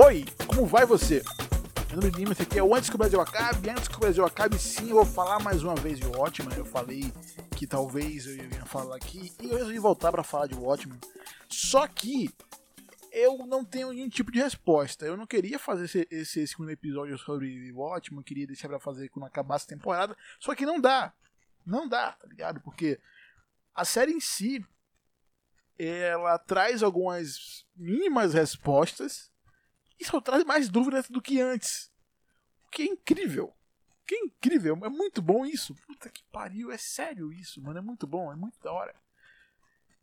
Oi, como vai você? Meu nome é Lima, esse aqui é o Antes que o Brasil Acabe. Antes que o Brasil acabe, sim, eu vou falar mais uma vez de Watchmen. Eu falei que talvez eu ia falar aqui e eu resolvi voltar para falar de Watchmen. Só que eu não tenho nenhum tipo de resposta. Eu não queria fazer esse, esse segundo episódio sobre Watchmen, queria deixar pra fazer quando acabasse a temporada. Só que não dá. Não dá, tá ligado? Porque a série em si ela traz algumas mínimas respostas só traz mais dúvidas do que antes. O que é incrível. O que é incrível. É muito bom isso. Puta que pariu. É sério isso, mano. É muito bom. É muito da hora.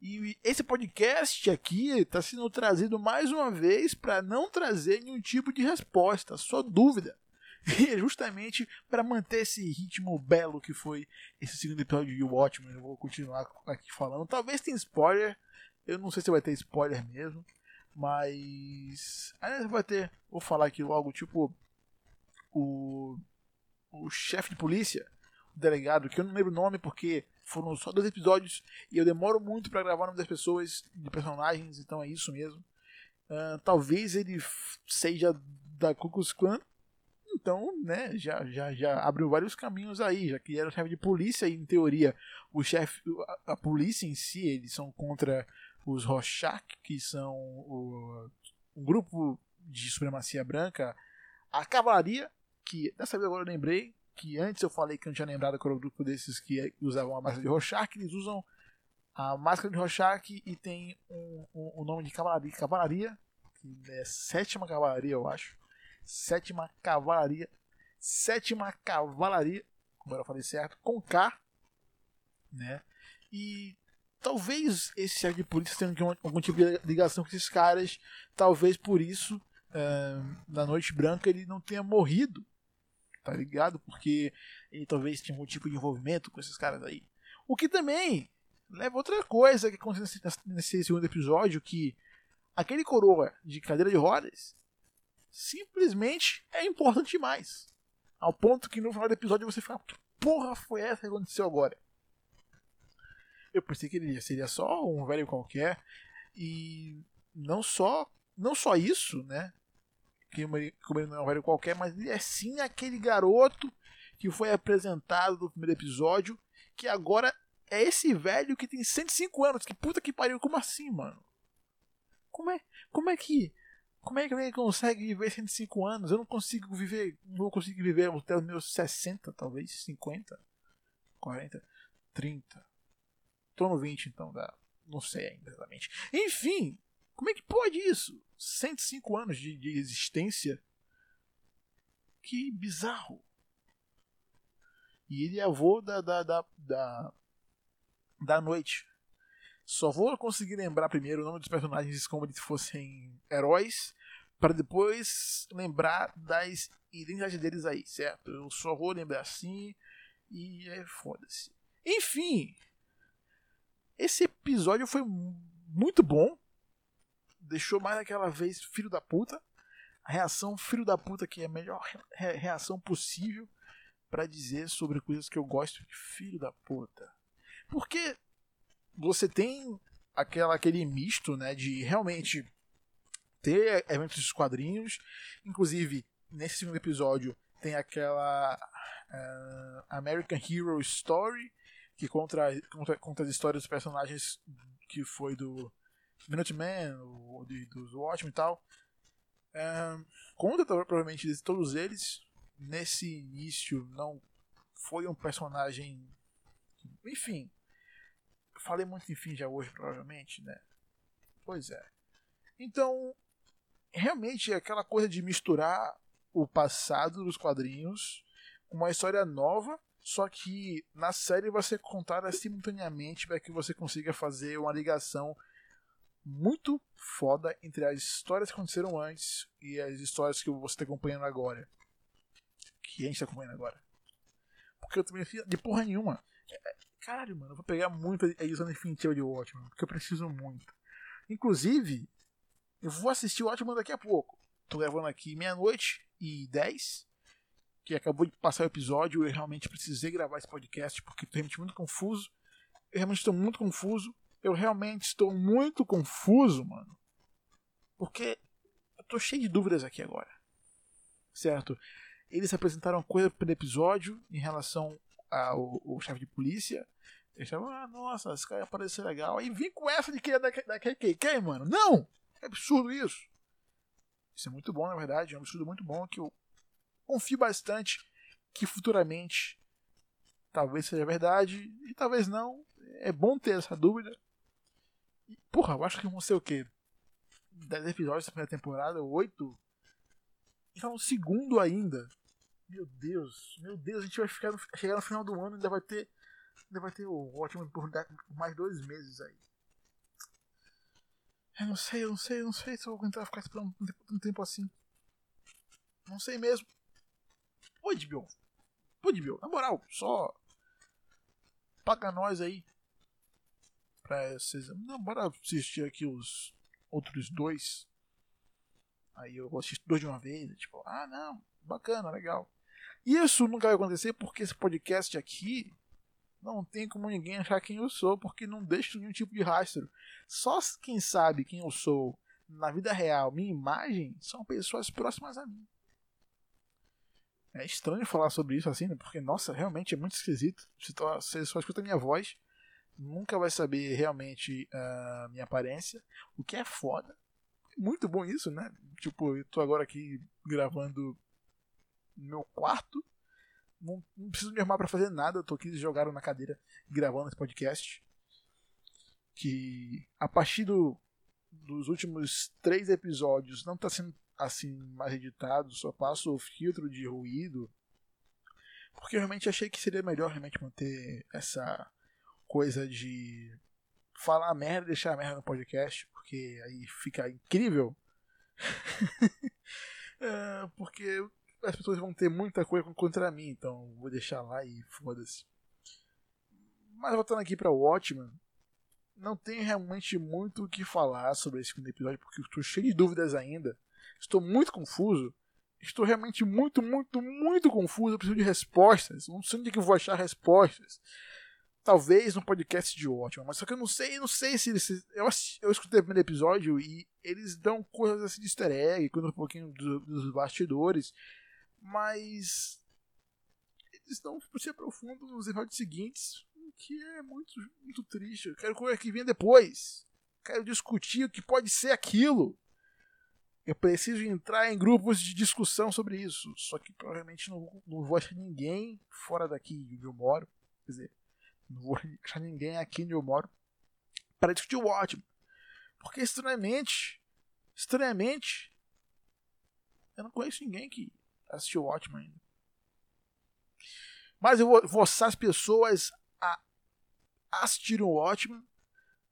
E esse podcast aqui está sendo trazido mais uma vez para não trazer nenhum tipo de resposta, só dúvida. E justamente para manter esse ritmo belo que foi esse segundo episódio de Watchmen. Eu vou continuar aqui falando. Talvez tenha spoiler. Eu não sei se vai ter spoiler mesmo. Mas. Aí vai ter. Vou falar aqui logo, tipo. O. O chefe de polícia, o delegado, que eu não lembro o nome porque foram só dois episódios e eu demoro muito para gravar o nome das pessoas, de personagens, então é isso mesmo. Uh, talvez ele seja da Ku Klan, então, né, já, já, já abriu vários caminhos aí, já que era o chefe de polícia e, em teoria, o chefe, a, a polícia em si, eles são contra os Rorschach, que são o, um grupo de supremacia branca, a cavalaria, que dessa vez agora eu lembrei, que antes eu falei que eu não tinha lembrado que era o grupo desses que usavam a máscara de Rorschach, eles usam a máscara de Rorschach e tem um, um, um nome de cavalaria, cavalaria, que é sétima cavalaria, eu acho. Sétima cavalaria, sétima cavalaria, agora eu falei certo, com K, né? E talvez esse chefe de polícia tenha algum tipo de ligação com esses caras, talvez por isso, uh, na Noite Branca, ele não tenha morrido, tá ligado? Porque ele talvez tinha algum tipo de envolvimento com esses caras aí. O que também leva outra coisa que aconteceu nesse, nesse segundo episódio, que aquele coroa de cadeira de rodas simplesmente é importante demais. Ao ponto que no final do episódio você fala, que porra foi essa que aconteceu agora? Eu pensei que ele seria só um velho qualquer. E não só, não só isso, né? Que ele não é um velho qualquer, mas ele é sim aquele garoto que foi apresentado no primeiro episódio, que agora é esse velho que tem 105 anos. Que puta que pariu, como assim, mano? Como é, como é que como é que alguém consegue viver 105 anos? Eu não consigo viver, não conseguir viver até os meus 60, talvez 50, 40, 30. Tô no 20, então dá. Não sei ainda exatamente. Enfim, como é que pode isso? 105 anos de, de existência? Que bizarro. E ele é avô da, da, da, da, da noite. Só vou conseguir lembrar primeiro o nome dos personagens como se fossem heróis, para depois lembrar das identidades deles aí, certo? Eu só vou lembrar assim e é foda-se. Enfim, esse episódio foi muito bom. Deixou mais aquela vez filho da puta. A reação filho da puta que é a melhor reação possível para dizer sobre coisas que eu gosto de filho da puta. Porque você tem aquela, aquele misto, né, de realmente ter eventos de quadrinhos. Inclusive, nesse segundo episódio tem aquela uh, American Hero Story, que conta, conta, conta as histórias dos personagens que foi do Minuteman, o, de, dos Watchmen e tal. Um, conta provavelmente de todos eles. Nesse início não foi um personagem. Enfim. Falei muito enfim já hoje, provavelmente, né? Pois é. Então, realmente é aquela coisa de misturar o passado dos quadrinhos com uma história nova só que na série vai ser contada simultaneamente para que você consiga fazer uma ligação muito foda entre as histórias que aconteceram antes e as histórias que você está acompanhando agora. Que a gente está acompanhando agora. Porque eu também de porra nenhuma. É, é, caralho, mano, eu vou pegar muito a edição definitiva de Watchmen, porque eu preciso muito. Inclusive, eu vou assistir o Watchmen daqui a pouco. Tô gravando aqui meia-noite e dez que acabou de passar o episódio, eu realmente precisei gravar esse podcast porque estou realmente muito confuso. Eu realmente estou muito confuso. Eu realmente estou muito confuso, mano. Porque tô cheio de dúvidas aqui agora. Certo? Eles apresentaram coisa pelo episódio em relação ao, ao chefe de polícia. Eles falaram, ah, nossa, esse cara parece ser legal. Aí vim com essa de que é da, da KKK, mano. Não! É absurdo isso. Isso é muito bom, na verdade. É um absurdo muito bom que eu confio bastante que futuramente talvez seja verdade e talvez não. É bom ter essa dúvida. E, porra, eu acho que vão ser o quê? 10 episódios da primeira temporada, 8. Então, no segundo ainda. Meu Deus, meu Deus, a gente vai ficar no, chegar no final do ano ainda vai ter. Ainda vai ter o ótimo por mais dois meses aí. Eu não sei, eu não sei, eu não sei se eu vou aguentar ficar esperando tanto tempo assim. Não sei mesmo. Ô, Edbion. Pô, Edbion, na moral, só. Paga nós aí. Pra vocês. Não, bora assistir aqui os outros dois. Aí eu assisto dois de uma vez. Tipo, ah, não, bacana, legal. Isso nunca vai acontecer porque esse podcast aqui não tem como ninguém achar quem eu sou, porque não deixo nenhum tipo de rastro. Só quem sabe quem eu sou na vida real, minha imagem, são pessoas próximas a mim. É estranho falar sobre isso assim, né? Porque, nossa, realmente é muito esquisito. Você só escuta a minha voz, nunca vai saber realmente a uh, minha aparência, o que é foda. Muito bom isso, né? Tipo, eu tô agora aqui gravando no meu quarto, não, não preciso me arrumar para fazer nada, eu tô aqui jogado na cadeira gravando esse podcast. Que a partir do, dos últimos três episódios não tá sendo assim mais editado, só passo o filtro de ruído. Porque eu realmente achei que seria melhor realmente manter essa coisa de falar merda e deixar merda no podcast, porque aí fica incrível. é, porque as pessoas vão ter muita coisa contra mim, então vou deixar lá e foda-se. Mas voltando aqui para o Watchmen, não tem realmente muito o que falar sobre esse segundo episódio, porque estou cheio de dúvidas ainda. Estou muito confuso. Estou realmente muito, muito, muito confuso. Eu preciso de respostas. Não sei onde é que eu vou achar respostas. Talvez no podcast de Watchmen, mas só que eu não sei, não sei se eles. Eu, eu escutei o primeiro episódio e eles dão coisas assim de easter egg, contam um pouquinho dos, dos bastidores mas eles não se aprofundam nos episódios seguintes, o que é muito, muito triste. Eu quero coisa que venha depois. Quero discutir o que pode ser aquilo. Eu preciso entrar em grupos de discussão sobre isso. Só que provavelmente não, não vou achar ninguém fora daqui onde eu moro. Quer dizer, não vou achar ninguém aqui onde eu moro para discutir o ótimo. Porque estranhamente, estranhamente, eu não conheço ninguém que assistiu o Watchmen ainda. Mas eu vou forçar as pessoas a assistirem o Watchmen.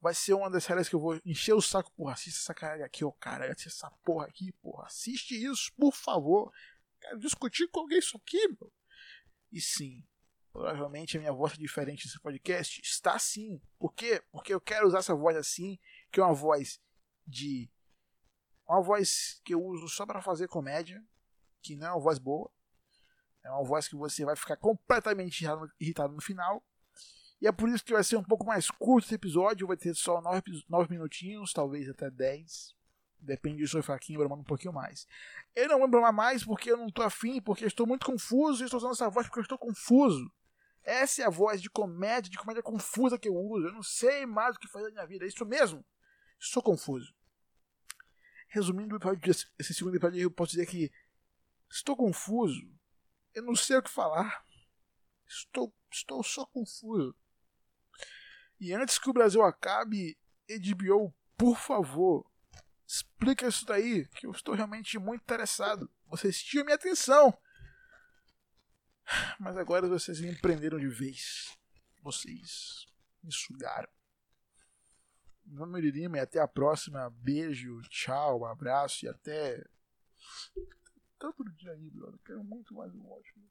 Vai ser uma das séries que eu vou encher o saco. Porra, assista essa cara aqui, ó, cara. Essa porra aqui, porra. Assiste isso, por favor. Quero discutir com alguém isso aqui, meu. E sim, provavelmente a minha voz é diferente nesse podcast. Está sim. Por quê? Porque eu quero usar essa voz assim, que é uma voz de. Uma voz que eu uso só para fazer comédia que não é uma voz boa. É uma voz que você vai ficar completamente irritado no final. E é por isso que vai ser um pouco mais curto esse episódio. Vai ter só 9, 9 minutinhos, talvez até 10. Depende se eu fraquinho, bramando um pouquinho mais. Eu não vou bramar mais porque eu não estou afim, porque estou muito confuso. E estou usando essa voz porque eu estou confuso. Essa é a voz de comédia, de comédia confusa que eu uso. Eu não sei mais o que fazer na minha vida. É isso mesmo. Estou confuso. Resumindo esse segundo episódio, eu posso dizer que Estou confuso. Eu não sei o que falar. Estou, estou só confuso. E antes que o Brasil acabe, HBO, por favor, explica isso daí, que eu estou realmente muito interessado. Vocês tinham minha atenção. Mas agora vocês me prenderam de vez. Vocês me sugaram. Meu nome é e até a próxima. Beijo, tchau, abraço e até tanto dia aí, brother. Quero muito mais um ótimo.